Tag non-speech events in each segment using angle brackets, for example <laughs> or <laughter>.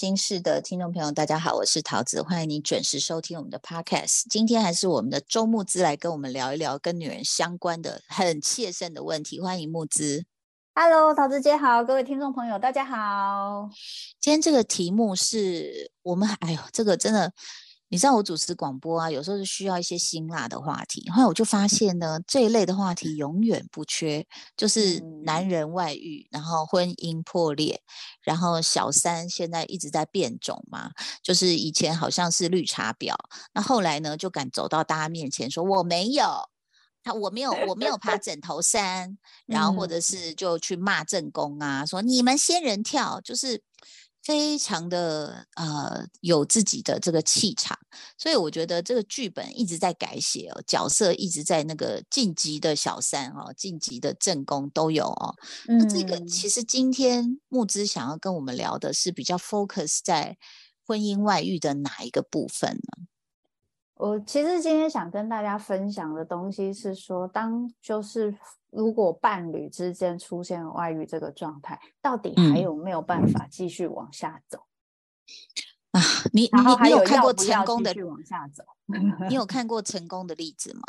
各位女人心事的听众朋友，大家好，我是桃子，欢迎你准时收听我们的 podcast。今天还是我们的周木之来跟我们聊一聊跟女人相关的很切身的问题。欢迎木之，Hello，桃子姐好，各位听众朋友大家好。今天这个题目是我们，哎呦，这个真的。你知道我主持广播啊，有时候是需要一些辛辣的话题。后来我就发现呢，这一类的话题永远不缺，就是男人外遇，然后婚姻破裂，然后小三现在一直在变种嘛，就是以前好像是绿茶婊，那后来呢就敢走到大家面前说我没有，他我没有我没有爬枕头山，<laughs> 然后或者是就去骂正宫啊，说你们仙人跳就是。非常的呃有自己的这个气场，所以我觉得这个剧本一直在改写哦，角色一直在那个晋级的小三哦，晋级的正宫都有哦。那这个其实今天木之想要跟我们聊的是比较 focus 在婚姻外遇的哪一个部分呢？我其实今天想跟大家分享的东西是说，当就是如果伴侣之间出现外遇这个状态，到底还有没有办法继续往下走啊？你你你有看过成功的往下走？你有 <laughs> 看过成功的例子吗？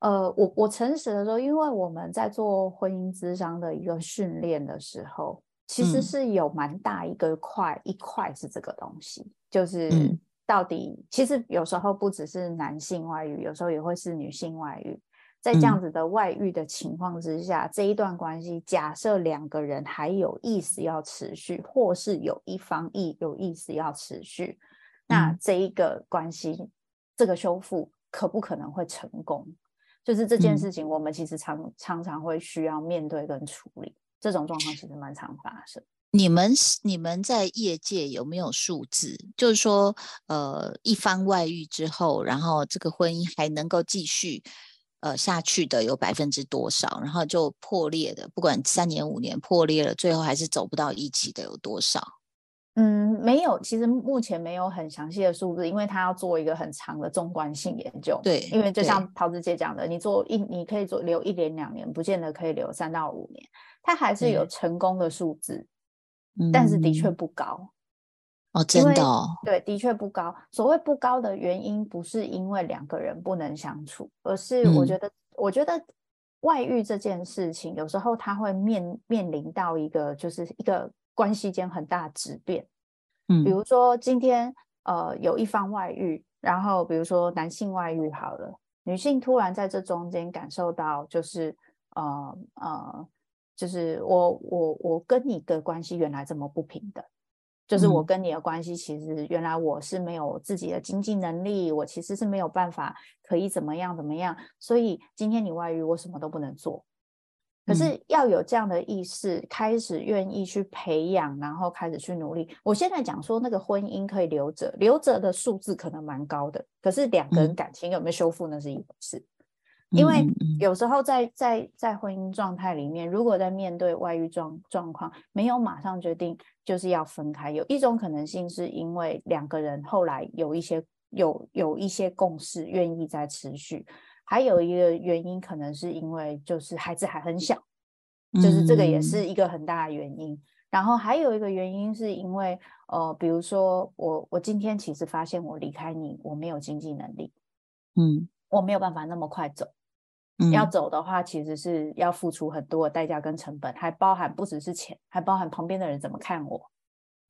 呃，我我诚实的说，因为我们在做婚姻智商的一个训练的时候，其实是有蛮大一个块一块是这个东西，就是。到底其实有时候不只是男性外遇，有时候也会是女性外遇。在这样子的外遇的情况之下，这一段关系，假设两个人还有意思要持续，或是有一方意有意思要持续，那这一个关系，这个修复可不可能会成功？就是这件事情，我们其实常常常会需要面对跟处理。这种状况其实蛮常发生。你们你们在业界有没有数字？就是说，呃，一方外遇之后，然后这个婚姻还能够继续呃下去的有百分之多少？然后就破裂的，不管三年五年破裂了，最后还是走不到一起的有多少？嗯，没有，其实目前没有很详细的数字，因为他要做一个很长的纵观性研究。对，因为就像桃子姐讲的，你做一你可以做留一年两年，不见得可以留三到五年，它还是有成功的数字。但是的确不高哦，真的对，的确不高。所谓不高的原因，不是因为两个人不能相处，而是我觉得，我觉得外遇这件事情，有时候他会面面临到一个，就是一个关系间很大质变。嗯，比如说今天呃有一方外遇，然后比如说男性外遇好了，女性突然在这中间感受到，就是呃呃。就是我我我跟你的关系原来这么不平等，就是我跟你的关系其实原来我是没有自己的经济能力，我其实是没有办法可以怎么样怎么样，所以今天你外遇我什么都不能做。可是要有这样的意识，开始愿意去培养，然后开始去努力。我现在讲说那个婚姻可以留着，留着的数字可能蛮高的，可是两个人感情有没有修复那是一回事。因为有时候在在在婚姻状态里面，如果在面对外遇状状况，没有马上决定就是要分开，有一种可能性是因为两个人后来有一些有有一些共识，愿意再持续；还有一个原因可能是因为就是孩子还很小，就是这个也是一个很大的原因。然后还有一个原因是因为呃，比如说我我今天其实发现我离开你，我没有经济能力，嗯，我没有办法那么快走。要走的话，其实是要付出很多的代价跟成本，还包含不只是钱，还包含旁边的人怎么看我。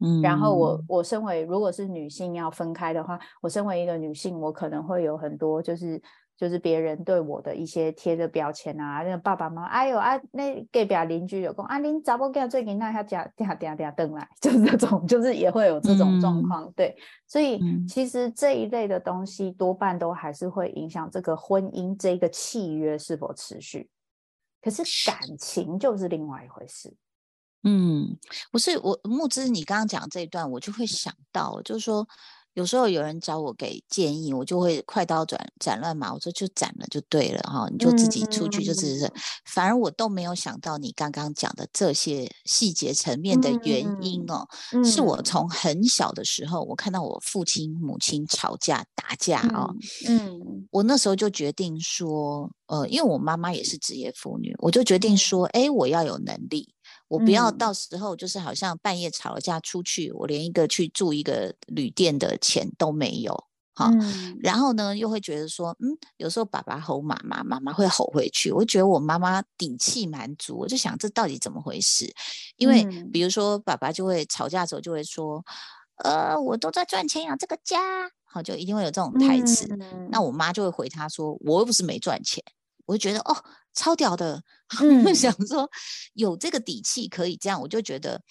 嗯，然后我我身为如果是女性要分开的话，我身为一个女性，我可能会有很多就是。就是别人对我的一些贴的标签啊，那个爸爸妈妈，哎呦啊，那隔壁邻居有讲啊，您咋不给最近那下家嗲嗲嗲登来，<laughs> 就是这种，就是也会有这种状况，对，所以其实这一类的东西多半都还是会影响这个婚姻这个契约是否持续，可是。感情就是另外一回事。嗯，不是我木之，你刚刚讲这一段，我就会想到，就是说。有时候有人找我给建议，我就会快刀斩斩乱麻，我说就斩了就对了哈，你就自己出去就只是，反而我都没有想到你刚刚讲的这些细节层面的原因哦，是我。从很小的时候，我看到我父亲母亲吵架打架哦，嗯，我那时候就决定说，呃，因为我妈妈也是职业妇女，我就决定说，哎，我要有能力。我不要到时候就是好像半夜吵了架出去，我连一个去住一个旅店的钱都没有。好，然后呢，又会觉得说，嗯，有时候爸爸吼妈妈，妈妈会吼回去。我觉得我妈妈底气蛮足，我就想这到底怎么回事？因为比如说爸爸就会吵架的时候就会说，呃，我都在赚钱养这个家，好，就一定会有这种台词。那我妈就会回他说，我又不是没赚钱。我就觉得哦，超屌的，<laughs> 我想说有这个底气可以这样，我就觉得。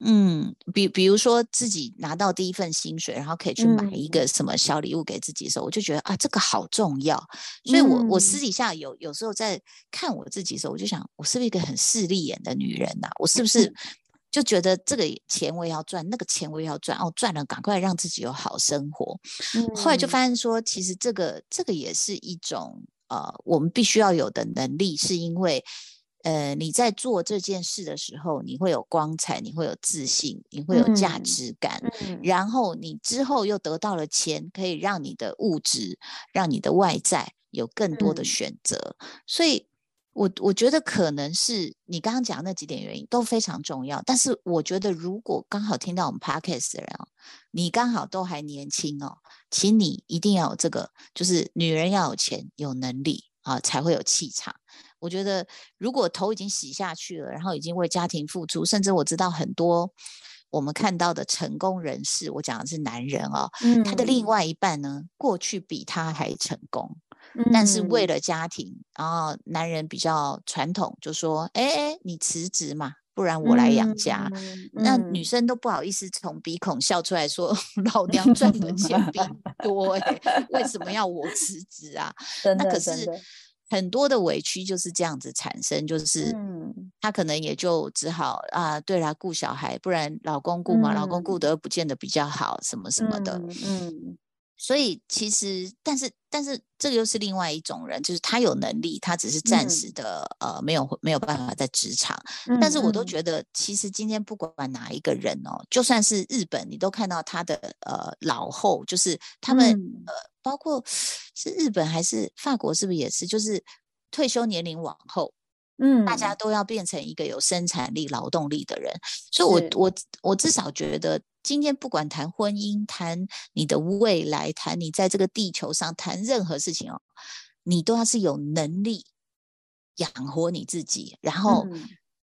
嗯，比比如说自己拿到第一份薪水，然后可以去买一个什么小礼物给自己的时候，我就觉得啊，这个好重要。所以，我我私底下有有时候在看我自己的时候，我就想，我是不是一个很势利眼的女人呐？我是不是 <laughs> 就觉得这个钱我也要赚，那个钱我也要赚？哦，赚了赶快让自己有好生活。后来就发现说，其实这个这个也是一种呃，我们必须要有的能力，是因为。呃，你在做这件事的时候，你会有光彩，你会有自信，你会有价值感，然后你之后又得到了钱，可以让你的物质，让你的外在有更多的选择。所以，我我觉得可能是你刚刚讲那几点原因都非常重要。但是，我觉得如果刚好听到我们 podcast 的人哦，你刚好都还年轻哦，请你一定要有这个，就是女人要有钱、有能力啊，才会有气场。我觉得，如果头已经洗下去了，然后已经为家庭付出，甚至我知道很多我们看到的成功人士，我讲的是男人哦，他的另外一半呢，过去比他还成功，但是为了家庭，然后男人比较传统，就说：“哎，你辞职嘛，不然我来养家。”那女生都不好意思从鼻孔笑出来说：“ <laughs> 老娘赚的钱 <laughs> 比你多，哎，<laughs> 为什么要我辞职啊？”那可是。很多的委屈就是这样子产生，就是他可能也就只好啊，对啦，顾小孩，不然老公顾嘛，老公顾得不见得比较好，什么什么的，嗯。所以其实，但是但是这个又是另外一种人，就是他有能力，他只是暂时的呃没有没有办法在职场。但是我都觉得，其实今天不管哪一个人哦，就算是日本，你都看到他的呃老后，就是他们呃包括是日本还是法国，是不是也是就是退休年龄往后。嗯，大家都要变成一个有生产力、劳动力的人，所以，我我我至少觉得，今天不管谈婚姻、谈你的未来、谈你在这个地球上谈任何事情哦，你都要是有能力养活你自己，然后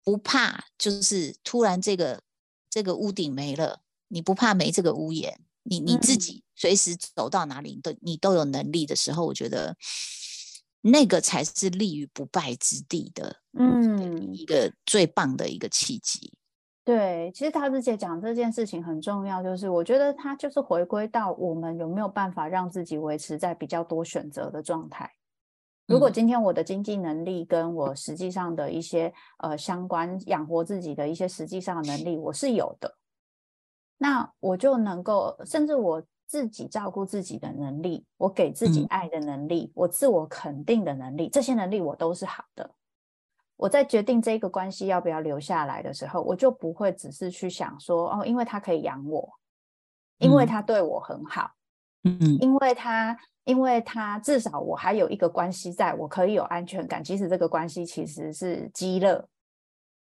不怕就是突然这个这个屋顶没了，你不怕没这个屋檐，你你自己随时走到哪里都你都有能力的时候，我觉得。那个才是立于不败之地的，嗯，一个最棒的一个契机。对，其实桃子姐讲这件事情很重要，就是我觉得它就是回归到我们有没有办法让自己维持在比较多选择的状态。如果今天我的经济能力跟我实际上的一些呃相关养活自己的一些实际上的能力我是有的，那我就能够，甚至我。自己照顾自己的能力，我给自己爱的能力，我自我肯定的能力，这些能力我都是好的。我在决定这个关系要不要留下来的时候，我就不会只是去想说，哦，因为他可以养我，因为他对我很好，嗯，因为他，因为他至少我还有一个关系在，我可以有安全感，即使这个关系其实是积乐。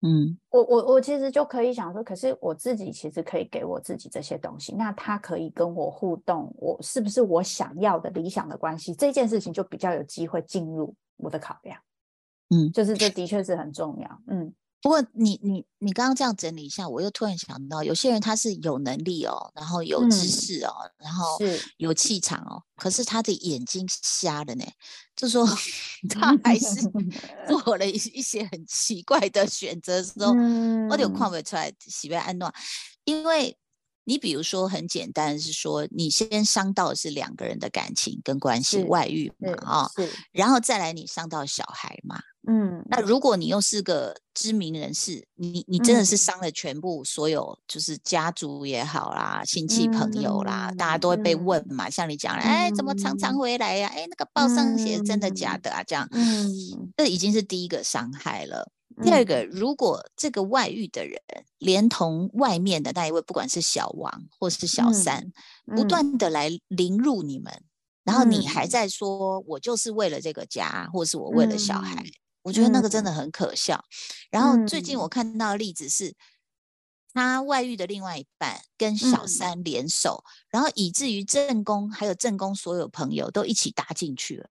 嗯，我我我其实就可以想说，可是我自己其实可以给我自己这些东西，那他可以跟我互动，我是不是我想要的理想的关系？这件事情就比较有机会进入我的考量。嗯，就是这的确是很重要。嗯。不过你你你刚刚这样整理一下，我又突然想到，有些人他是有能力哦，然后有知识哦，然后有气场哦，可是他的眼睛瞎了呢，就说 <laughs> 他还是做了一一些很奇怪的选择时候，我就看不出来喜被安诺，因为你比如说很简单是说，你先伤到的是两个人的感情跟关系，外遇嘛啊，然后再来你伤到小孩嘛。嗯，那如果你又是个知名人士，你你真的是伤了全部所有，就是家族也好啦，亲戚朋友啦，大家都会被问嘛。像你讲，哎，怎么常常回来呀？哎，那个报上写真的假的啊？这样，嗯，这已经是第一个伤害了。第二个，如果这个外遇的人连同外面的那一位，不管是小王或是小三，不断的来凌辱你们，然后你还在说我就是为了这个家，或是我为了小孩。我觉得那个真的很可笑。然后最近我看到的例子是，他外遇的另外一半跟小三联手，然后以至于正宫还有正宫所有朋友都一起搭进去了。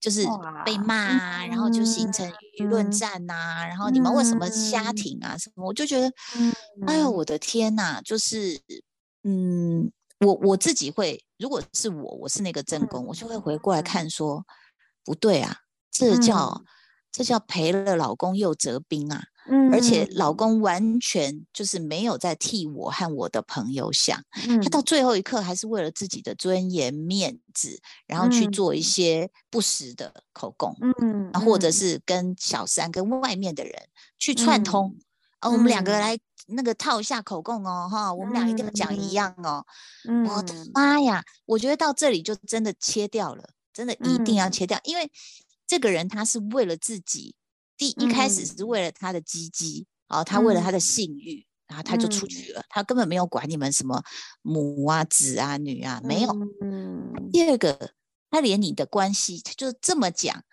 就是被骂啊，然后就形成舆论战呐，然后你们为什么瞎挺啊？什么？我就觉得，哎呦，我的天呐！就是，嗯，我我自己会，如果是我，我是那个正宫，我就会回过来看，说不对啊，这叫这叫赔了老公又折兵啊。而且老公完全就是没有在替我和我的朋友想，他到最后一刻还是为了自己的尊严面子，然后去做一些不实的口供，嗯，或者是跟小三跟外面的人去串通，哦，我们两个来那个套一下口供哦，哈，我们俩一定要讲一样哦，我的。妈呀，我觉得到这里就真的切掉了，真的一定要切掉，因为这个人他是为了自己。第一开始是为了他的鸡鸡，哦，他为了他的性欲，然后他就出去了，他根本没有管你们什么母啊、子啊、女啊，没有。嗯。第二个，他连你的关系，他就这么讲，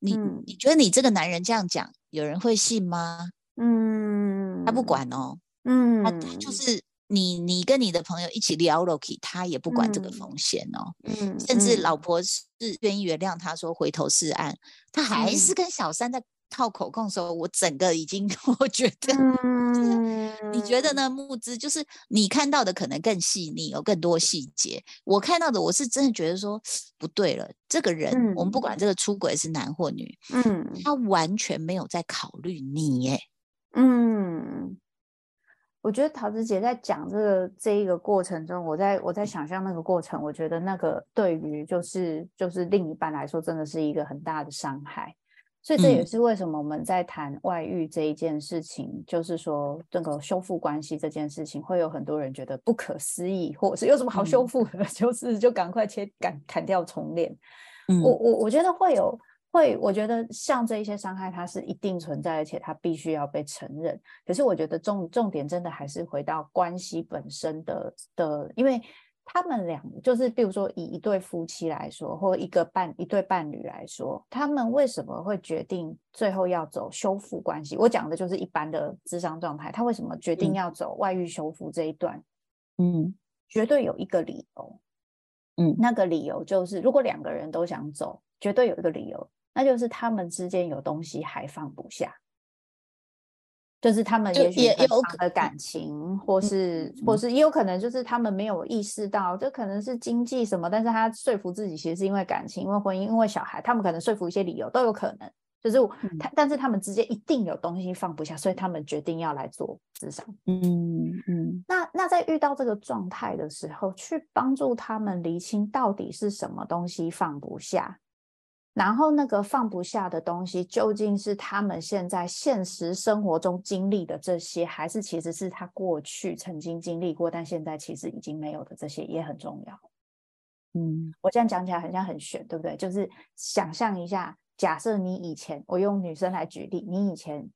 你你觉得你这个男人这样讲，有人会信吗？嗯。他不管哦。嗯。他就是。你你跟你的朋友一起聊 Loki，他也不管这个风险哦，嗯，甚至老婆是愿意原谅他，说回头是岸，他还是跟小三在套口供的时候，我整个已经 <laughs> 我觉得，嗯，你觉得呢？木之就是你看到的可能更细腻，有更多细节，我看到的我是真的觉得说不对了，这个人我们不管这个出轨是男或女，嗯，他完全没有在考虑你耶，嗯。我觉得桃子姐在讲这个这一个过程中，我在我在想象那个过程，我觉得那个对于就是就是另一半来说，真的是一个很大的伤害。所以这也是为什么我们在谈外遇这一件事情，就是说这个修复关系这件事情，会有很多人觉得不可思议，或者是有什么好修复的，<laughs> 就是就赶快切砍砍掉重练。我我我觉得会有。会，我觉得像这一些伤害，它是一定存在，而且它必须要被承认。可是我觉得重重点真的还是回到关系本身的的，因为他们两就是，比如说以一对夫妻来说，或一个伴一对伴侣来说，他们为什么会决定最后要走修复关系？我讲的就是一般的智商状态，他为什么决定要走外遇修复这一段？嗯，绝对有一个理由。嗯，那个理由就是，如果两个人都想走，绝对有一个理由。那就是他们之间有东西还放不下，就是他们也许很长的感情，或是或是也有可能就是他们没有意识到，这可能是经济什么，但是他说服自己其实是因为感情，因为婚姻，因为小孩，他们可能说服一些理由都有可能，就是他，但是他们之间一定有东西放不下，所以他们决定要来做智商。嗯嗯，那那在遇到这个状态的时候，去帮助他们厘清到底是什么东西放不下。然后那个放不下的东西，究竟是他们现在现实生活中经历的这些，还是其实是他过去曾经经历过，但现在其实已经没有的这些，也很重要。嗯，我这样讲起来很像很玄，对不对？就是想象一下，假设你以前，我用女生来举例，你以前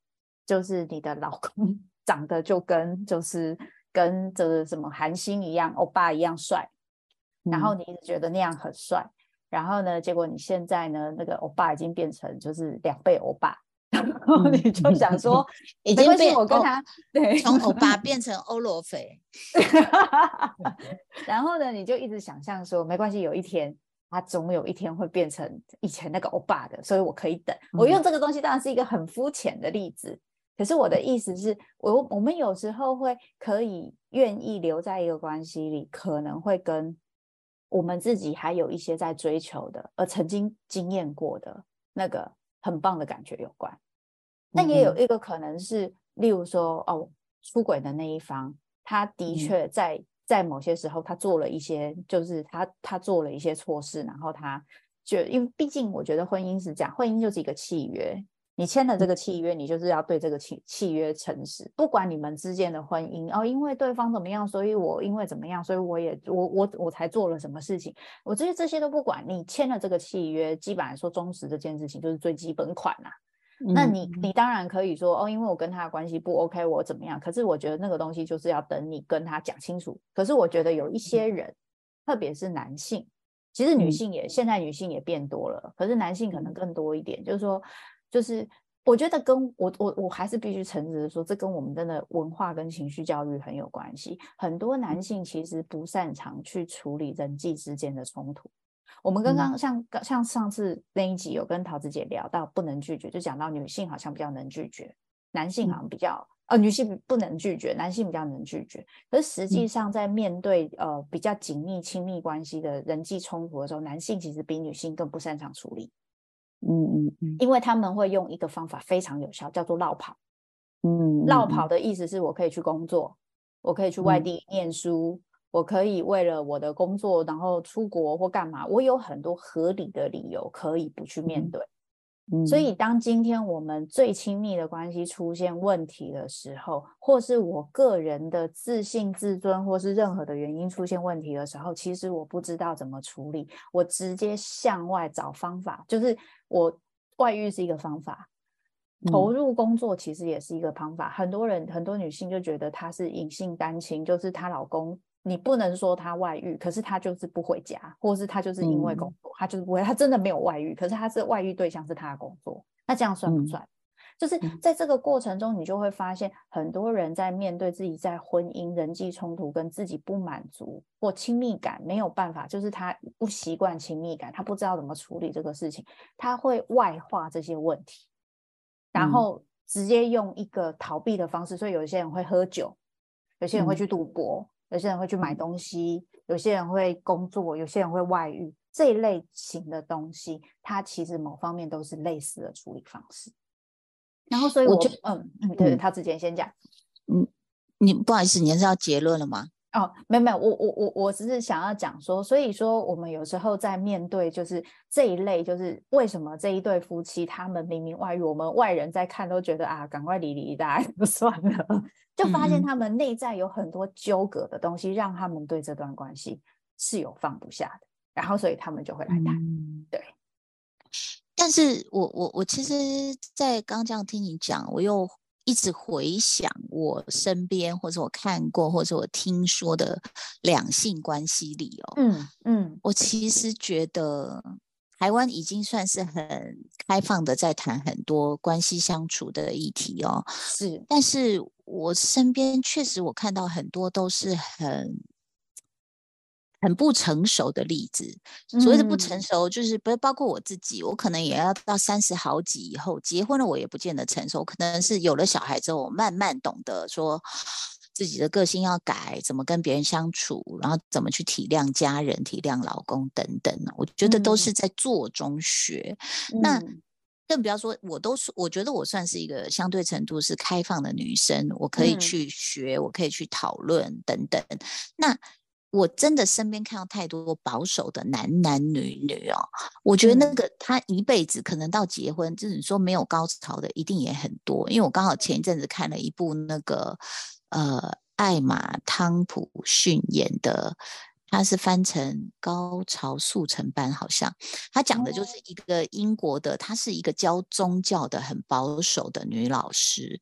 就是你的老公 <laughs> 长得就跟就是跟这个什么韩星一样，欧巴一样帅，然后你一直觉得那样很帅。然后呢？结果你现在呢？那个欧巴已经变成就是两倍欧巴，<laughs> 然后你就想说，<laughs> 已经变我跟他对从欧巴 <laughs> 变成欧罗肥，然后呢，你就一直想象说，没关系，有一天他总有一天会变成以前那个欧巴的，所以我可以等。我用这个东西当然是一个很肤浅的例子，可是我的意思是我我们有时候会可以愿意留在一个关系里，可能会跟。我们自己还有一些在追求的，而曾经经验过的那个很棒的感觉有关。那也有一个可能是，例如说，哦，出轨的那一方，他的确在在某些时候，他做了一些，就是他他做了一些错事，然后他就因为毕竟我觉得婚姻是这样，婚姻就是一个契约。你签了这个契约，你就是要对这个契契约诚实。不管你们之间的婚姻哦，因为对方怎么样，所以我因为怎么样，所以我也我我我才做了什么事情。我这些这些都不管。你签了这个契约，基本上说忠实这件事情就是最基本款啦。那你你当然可以说哦，因为我跟他的关系不 OK，我怎么样？可是我觉得那个东西就是要等你跟他讲清楚。可是我觉得有一些人，特别是男性，其实女性也现在女性也变多了，可是男性可能更多一点，就是说。就是我觉得跟我我我还是必须诚实的说，这跟我们真的文化跟情绪教育很有关系。很多男性其实不擅长去处理人际之间的冲突。我们刚刚像像上次那一集有跟桃子姐聊到不能拒绝，就讲到女性好像比较能拒绝，男性好像比较呃女性不能拒绝，男性比较能拒绝。可是实际上在面对呃比较紧密亲密关系的人际冲突的时候，男性其实比女性更不擅长处理。嗯嗯嗯，因为他们会用一个方法非常有效，叫做绕跑。嗯，绕跑。的意思是我可以去工作，我可以去外地念书，我可以为了我的工作然后出国或干嘛，我有很多合理的理由可以不去面对。所以，当今天我们最亲密的关系出现问题的时候，或是我个人的自信、自尊，或是任何的原因出现问题的时候，其实我不知道怎么处理，我直接向外找方法，就是我外遇是一个方法，投入工作其实也是一个方法。很多人，很多女性就觉得她是隐性单亲，就是她老公。你不能说她外遇，可是她就是不回家，或是她就是因为工作，她就是不会，她真的没有外遇，可是她是外遇对象是她的工作，那这样算不算？就是在这个过程中，你就会发现很多人在面对自己在婚姻人际冲突跟自己不满足或亲密感没有办法，就是他不习惯亲密感，他不知道怎么处理这个事情，他会外化这些问题，然后直接用一个逃避的方式，所以有一些人会喝酒，有些人会去赌博。有些人会去买东西，有些人会工作，有些人会外遇，这一类型的东西，它其实某方面都是类似的处理方式。然后，所以我就嗯嗯，对他之前先讲，嗯，你不好意思，你是要结论了吗？哦，没有没有，我我我我只是想要讲说，所以说我们有时候在面对就是这一类，就是为什么这一对夫妻他们明明外遇，我们外人在看都觉得啊，赶快离离大 <laughs> 就算了，就发现他们内在有很多纠葛的东西，让他们对这段关系是有放不下的，然后所以他们就会来谈。对，但是我我我其实，在刚刚这样听你讲，我又。一直回想我身边，或者我看过，或者我听说的两性关系里哦，嗯嗯，我其实觉得台湾已经算是很开放的，在谈很多关系相处的议题哦，是，但是我身边确实我看到很多都是很。很不成熟的例子，所谓的不成熟，就是不是包括我自己，我可能也要到三十好几以后结婚了，我也不见得成熟，可能是有了小孩之后，我慢慢懂得说自己的个性要改，怎么跟别人相处，然后怎么去体谅家人、体谅老公等等我觉得都是在做中学。那更不要说，我都是我觉得我算是一个相对程度是开放的女生，我可以去学，我可以去讨论等等。那我真的身边看到太多保守的男男女女哦，我觉得那个他一辈子可能到结婚，就是你说没有高潮的一定也很多。因为我刚好前一阵子看了一部那个呃艾玛汤普逊演的，他是翻成《高潮速成班》，好像。他讲的就是一个英国的，她是一个教宗教的很保守的女老师，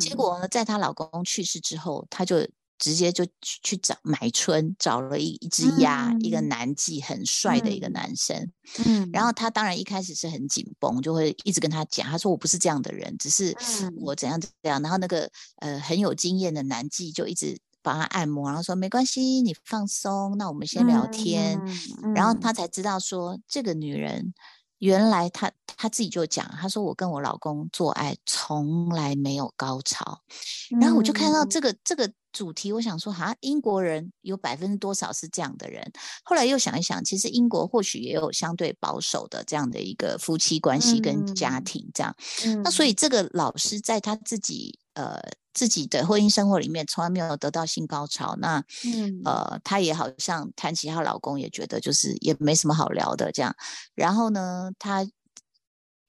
结果呢，在她老公去世之后，她就。直接就去去找买春，找了一一只鸭，一个男妓，很帅的一个男生。嗯，然后他当然一开始是很紧绷，就会一直跟他讲，他说我不是这样的人，只是我怎样怎样。然后那个呃很有经验的男妓就一直帮他按摩，然后说没关系，你放松，那我们先聊天。然后他才知道说这个女人。原来她她自己就讲，他说我跟我老公做爱从来没有高潮，然后我就看到这个这个主题，我想说哈，英国人有百分之多少是这样的人？后来又想一想，其实英国或许也有相对保守的这样的一个夫妻关系跟家庭这样，那所以这个老师在他自己呃。自己的婚姻生活里面从来没有得到性高潮，那嗯呃，她也好像谈起她老公也觉得就是也没什么好聊的这样。然后呢，她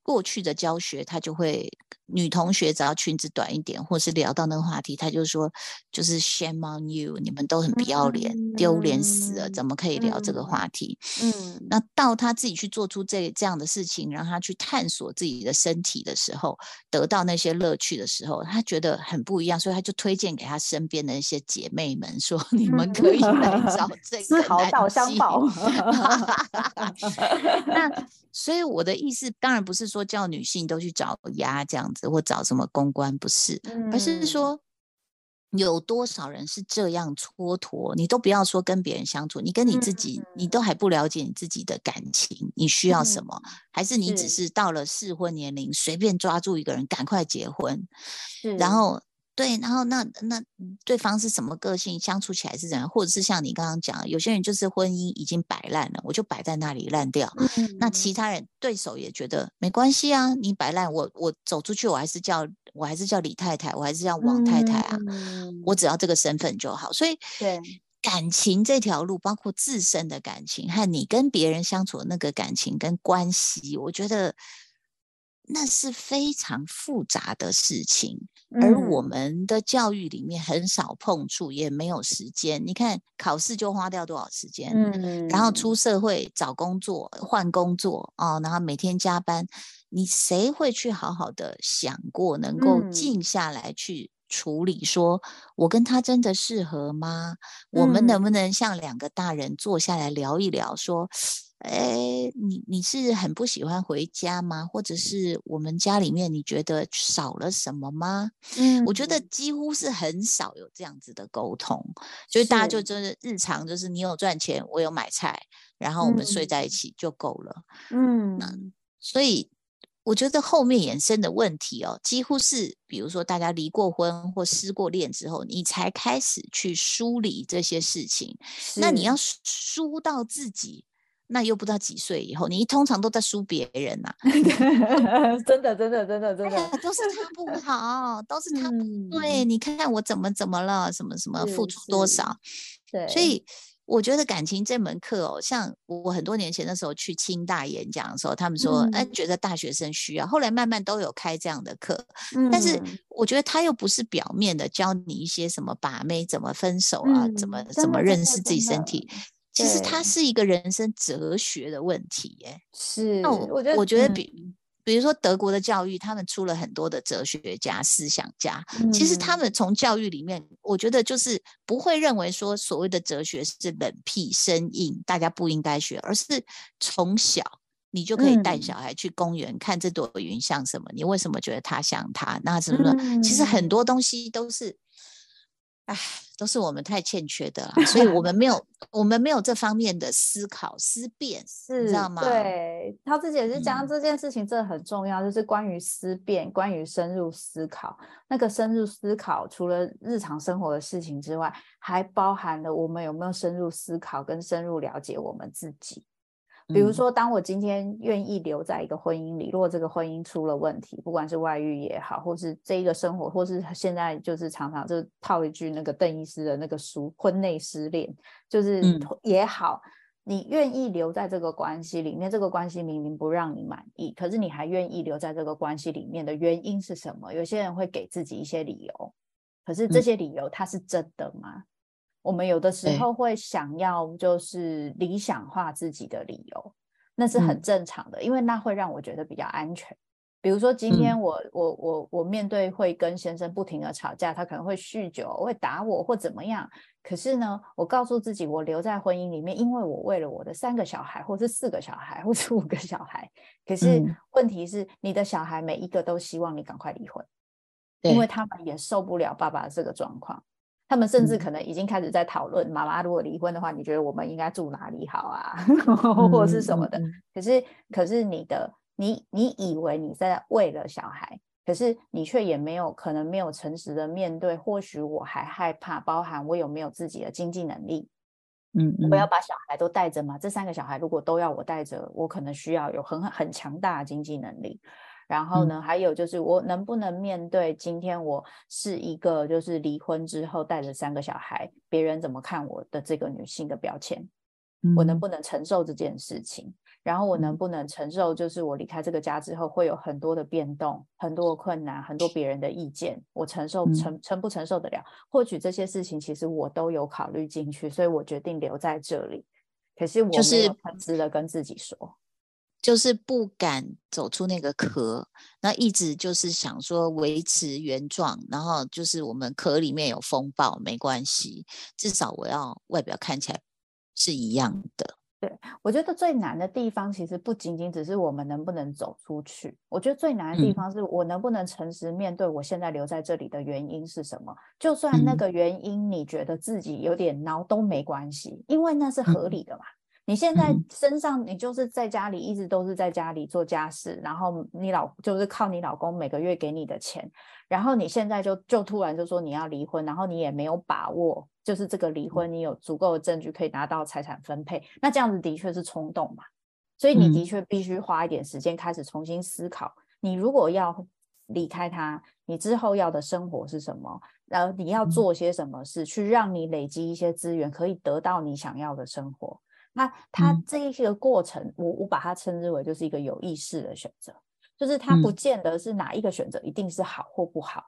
过去的教学他就会女同学只要裙子短一点，或是聊到那个话题，她就说就是 shame on you，你们都很不要脸，丢脸死了，怎么可以聊这个话题？嗯，那到她自己去做出这这样的事情，让她去探索自己的身体的时候，得到那些乐趣的时候，她觉得很不一样，所以她就推荐给她身边的一些姐妹们说：“你们可以来找 <laughs> 这个男岛相保。<laughs> 那 <laughs> 所以我的意思，当然不是说叫女性都去找鸭这样子，或找什么公关，不是，而是说有多少人是这样蹉跎？你都不要说跟别人相处，你跟你自己，你都还不了解你自己的感情，你需要什么？还是你只是到了适婚年龄，随便抓住一个人，赶快结婚，然后。对，然后那那对方是什么个性，相处起来是怎样，或者是像你刚刚讲，有些人就是婚姻已经摆烂了，我就摆在那里烂掉。那其他人对手也觉得没关系啊，你摆烂，我我走出去，我还是叫我还是叫李太太，我还是叫王太太啊，我只要这个身份就好。所以，对感情这条路，包括自身的感情和你跟别人相处的那个感情跟关系，我觉得。那是非常复杂的事情，而我们的教育里面很少碰触，也没有时间。你看考试就花掉多少时间，嗯，然后出社会找工作、换工作哦，然后每天加班，你谁会去好好的想过，能够静下来去处理？说我跟他真的适合吗？我们能不能像两个大人坐下来聊一聊？说。哎，你你是很不喜欢回家吗？或者是我们家里面你觉得少了什么吗？嗯，我觉得几乎是很少有这样子的沟通，所以大家就真的日常就是你有赚钱，我有买菜，然后我们睡在一起就够了。嗯，那所以我觉得后面衍生的问题哦，几乎是比如说大家离过婚或失过恋之后，你才开始去梳理这些事情。那你要梳到自己。那又不知道几岁以后，你通常都在输别人呐，<laughs> 真的真的真的真的，都是他不 <laughs> 好，都是他不对。你看看我怎么怎么了，什么什么付出多少？对，所以我觉得感情这门课哦，像我很多年前的时候去清大演讲的时候，他们说哎，觉得大学生需要，后来慢慢都有开这样的课。但是我觉得他又不是表面的教你一些什么把妹、怎么分手啊，怎么怎么认识自己身体。其实它是一个人生哲学的问题，耶。是。那我我觉得比比如说德国的教育，他们出了很多的哲学家、思想家。其实他们从教育里面，我觉得就是不会认为说所谓的哲学是冷僻生硬，大家不应该学，而是从小你就可以带小孩去公园看这朵云像什么，你为什么觉得它像它？那什么？其实很多东西都是。唉，都是我们太欠缺的，所以我们没有，我们没有这方面的思考思辨，你知道吗？对，他自己也是讲这件事情，真的很重要，就是关于思辨，关于深入思考。那个深入思考，除了日常生活的事情之外，还包含了我们有没有深入思考跟深入了解我们自己。比如说，当我今天愿意留在一个婚姻里，如果这个婚姻出了问题，不管是外遇也好，或是这一个生活，或是现在就是常常就套一句那个邓医师的那个书《婚内失恋》，就是也好，你愿意留在这个关系里面，这个关系明明不让你满意，可是你还愿意留在这个关系里面的原因是什么？有些人会给自己一些理由，可是这些理由它是真的吗？我们有的时候会想要就是理想化自己的理由，那是很正常的，因为那会让我觉得比较安全。比如说今天我我我我面对会跟先生不停的吵架，他可能会酗酒，会打我或怎么样。可是呢，我告诉自己，我留在婚姻里面，因为我为了我的三个小孩，或是四个小孩，或是五个小孩。可是问题是，你的小孩每一个都希望你赶快离婚，因为他们也受不了爸爸这个状况。他们甚至可能已经开始在讨论，妈妈如果离婚的话，你觉得我们应该住哪里好啊，<laughs> 或者是什么的？可是，可是你的，你你以为你在为了小孩，可是你却也没有可能没有诚实的面对。或许我还害怕，包含我有没有自己的经济能力？嗯，我要把小孩都带着吗？这三个小孩如果都要我带着，我可能需要有很很强大的经济能力。然后呢，还有就是我能不能面对今天我是一个就是离婚之后带着三个小孩，别人怎么看我的这个女性的标签？我能不能承受这件事情？然后我能不能承受，就是我离开这个家之后会有很多的变动、很多的困难、很多别人的意见，我承受承承不承受得了？或许这些事情其实我都有考虑进去，所以我决定留在这里。可是我没有诚实的跟自己说，就是不敢走出那个壳，那一直就是想说维持原状，然后就是我们壳里面有风暴没关系，至少我要外表看起来是一样的。对，我觉得最难的地方其实不仅仅只是我们能不能走出去，我觉得最难的地方是我能不能诚实面对我现在留在这里的原因是什么。就算那个原因你觉得自己有点挠都没关系，因为那是合理的嘛。你现在身上，你就是在家里一直都是在家里做家事，然后你老就是靠你老公每个月给你的钱，然后你现在就就突然就说你要离婚，然后你也没有把握，就是这个离婚你有足够的证据可以拿到财产分配，那这样子的确是冲动嘛，所以你的确必须花一点时间开始重新思考，你如果要离开他，你之后要的生活是什么，然后你要做些什么事去让你累积一些资源，可以得到你想要的生活。那他这一个过程，我我把它称之为就是一个有意识的选择，就是他不见得是哪一个选择一定是好或不好，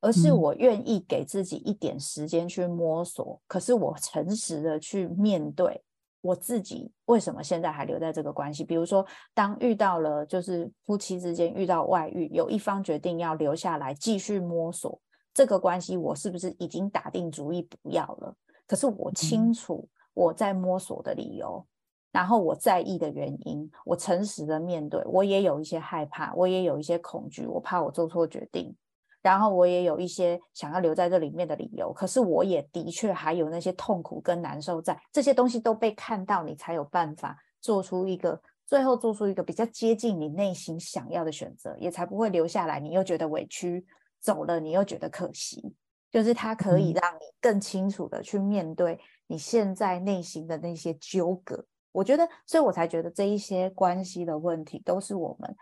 而是我愿意给自己一点时间去摸索，可是我诚实的去面对我自己为什么现在还留在这个关系。比如说，当遇到了就是夫妻之间遇到外遇，有一方决定要留下来继续摸索这个关系，我是不是已经打定主意不要了？可是我清楚。我在摸索的理由，然后我在意的原因，我诚实的面对，我也有一些害怕，我也有一些恐惧，我怕我做错决定，然后我也有一些想要留在这里面的理由。可是我也的确还有那些痛苦跟难受在，这些东西都被看到，你才有办法做出一个最后做出一个比较接近你内心想要的选择，也才不会留下来，你又觉得委屈，走了你又觉得可惜。就是它可以让你更清楚的去面对你现在内心的那些纠葛。我觉得，所以我才觉得这一些关系的问题都是我们，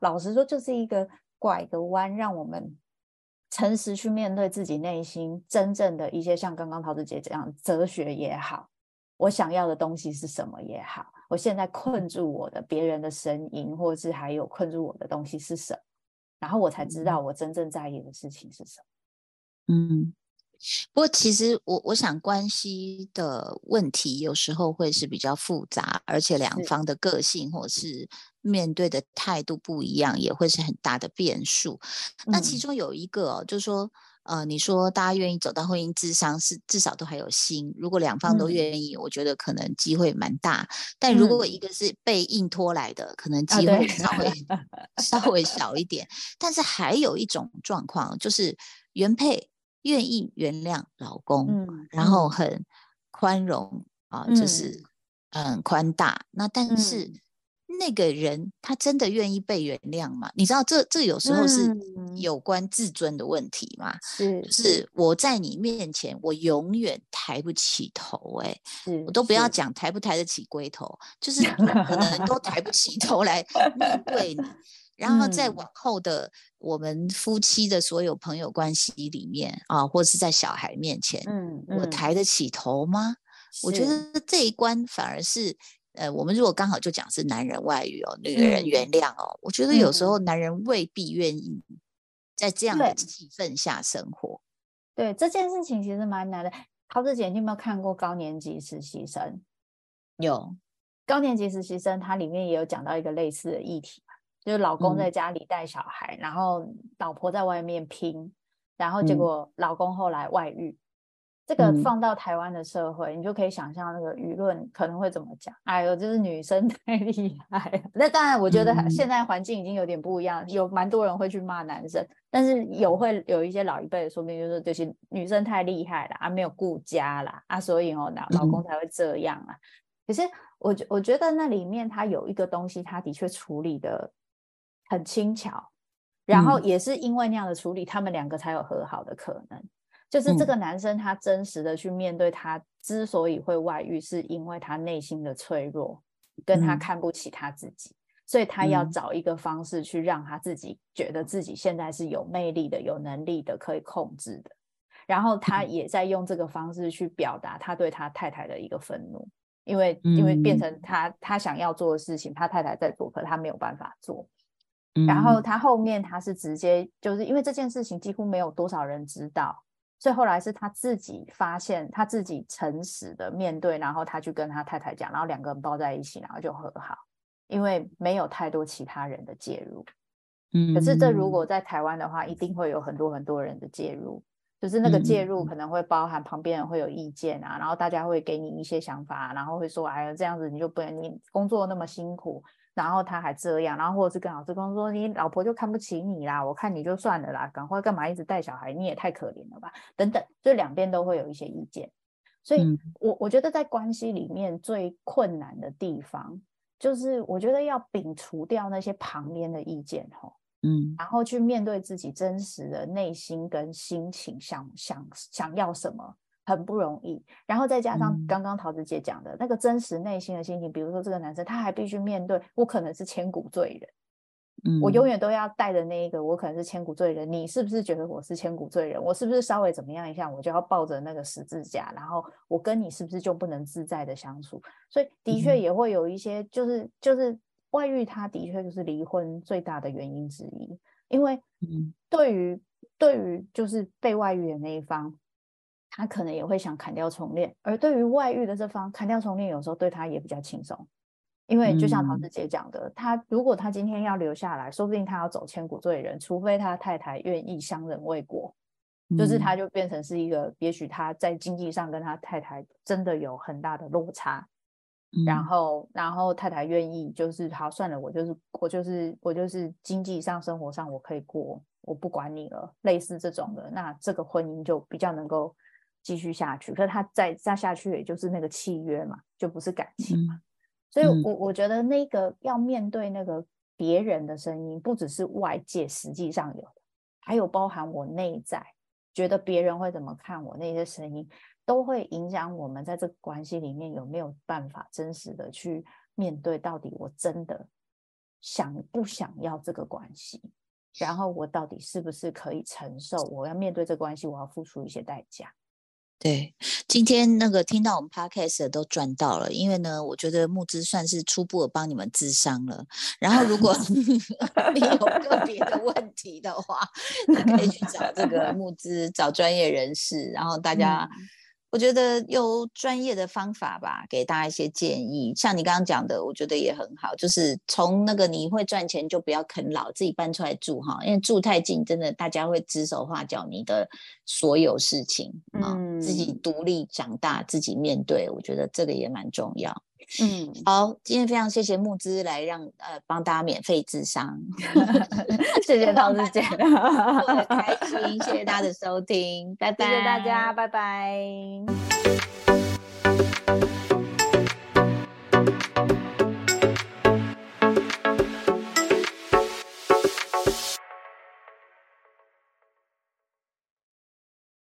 老实说，就是一个拐个弯，让我们诚实去面对自己内心真正的一些，像刚刚陶子姐这样哲学也好，我想要的东西是什么也好，我现在困住我的别人的声音，或是还有困住我的东西是什么，然后我才知道我真正在意的事情是什么。嗯，不过其实我我想关系的问题有时候会是比较复杂，而且两方的个性或是面对的态度不一样，也会是很大的变数。那其中有一个就是说，呃，你说大家愿意走到婚姻智商是至少都还有心，如果两方都愿意，我觉得可能机会蛮大。但如果一个是被硬拖来的，可能机会稍微 <laughs> 稍微小一点。但是还有一种状况就是原配。愿意原谅老公，然后很宽容啊，就是嗯宽大。那但是那个人他真的愿意被原谅吗？你知道这这有时候是有关自尊的问题嘛？是，是我在你面前，我永远抬不起头。哎，我都不要讲抬不抬得起龟头，就是可能都抬不起头来 <laughs> 面对你。然后在往后的我们夫妻的所有朋友关系里面啊，或者是在小孩面前，嗯，我抬得起头吗？我觉得这一关反而是，呃，我们如果刚好就讲是男人外遇哦，女人原谅哦，我觉得有时候男人未必愿意在这样的气氛下生活。对这件事情其实蛮难的。陶子姐，你有没有看过高年级实习生？有高年级实习生，它里面也有讲到一个类似的议题。就是老公在家里带小孩，然后老婆在外面拼，然后结果老公后来外遇。这个放到台湾的社会，你就可以想象那个舆论可能会怎么讲。哎呦，就是女生 <laughs> 太厉害。那当然，我觉得现在环境已经有点不一样，有蛮多人会去骂男生，但是有会有一些老一辈的，说不定就是这些女生太厉害了啊，没有顾家啦啊，所以哦，老老公才会这样啊。可是我觉我觉得那里面他有一个东西，他的确处理的。很轻巧，然后也是因为那样的处理，他们两个才有和好的可能。就是这个男生他真实的去面对他之所以会外遇，是因为他内心的脆弱，跟他看不起他自己，所以他要找一个方式去让他自己觉得自己现在是有魅力的、有能力的、可以控制的。然后他也在用这个方式去表达他对他太太的一个愤怒。因为因为变成他他想要做的事情，他太太在做，可他没有办法做。然后他后面他是直接就是因为这件事情几乎没有多少人知道，所以后来是他自己发现，他自己诚实的面对，然后他去跟他太太讲，然后两个人抱在一起，然后就和好，因为没有太多其他人的介入。嗯，可是这如果在台湾的话，一定会有很多很多人的介入，就是那个介入可能会包含旁边人会有意见啊，然后大家会给你一些想法，然后会说，哎呀这样子你就不能你工作那么辛苦。然后他还这样，然后或者是跟老师公说：“你老婆就看不起你啦，我看你就算了啦，赶快干嘛一直带小孩？你也太可怜了吧？”等等，就两边都会有一些意见。所以，我我觉得在关系里面最困难的地方，就是我觉得要摒除掉那些旁边的意见，吼，嗯，然后去面对自己真实的内心跟心情，想想想要什么。很不容易，然后再加上刚刚桃子姐讲的那个真实内心的心情，比如说这个男生他还必须面对我可能是千古罪人，嗯，我永远都要带着那一个我可能是千古罪人，你是不是觉得我是千古罪人？我是不是稍微怎么样一下，我就要抱着那个十字架，然后我跟你是不是就不能自在的相处？所以的确也会有一些，就是就是外遇，他的确就是离婚最大的原因之一，因为对于对于就是被外遇的那一方。他可能也会想砍掉重练，而对于外遇的这方，砍掉重练有时候对他也比较轻松，因为就像陶子姐讲的，他如果他今天要留下来，说不定他要走千古罪人，除非他太太愿意相忍为国，就是他就变成是一个，也许他在经济上跟他太太真的有很大的落差，然后然后太太愿意就是好算了，我就是我就是我就是经济上生活上我可以过，我不管你了，类似这种的，那这个婚姻就比较能够。继续下去，可是他再再下去，也就是那个契约嘛，就不是感情嘛。所以，我我觉得那个要面对那个别人的声音，不只是外界实际上有的，还有包含我内在觉得别人会怎么看我那些声音，都会影响我们在这个关系里面有没有办法真实的去面对，到底我真的想不想要这个关系，然后我到底是不是可以承受，我要面对这关系，我要付出一些代价。对，今天那个听到我们 podcast 的都赚到了，因为呢，我觉得募资算是初步的帮你们咨商了。然后，如果 <laughs> <laughs> 你有个别的问题的话，你可以去找这个募资，找专业人士，然后大家。我觉得用专业的方法吧，给大家一些建议。像你刚刚讲的，我觉得也很好，就是从那个你会赚钱就不要啃老，自己搬出来住哈，因为住太近，真的大家会指手画脚你的所有事情啊，自己独立长大，自己面对，我觉得这个也蛮重要。嗯，好，今天非常谢谢木之来让呃帮大家免费智商 <laughs> <laughs> 谢谢陶子姐，<laughs> 很开心，谢谢大家的收听，拜拜，谢谢大家，拜拜。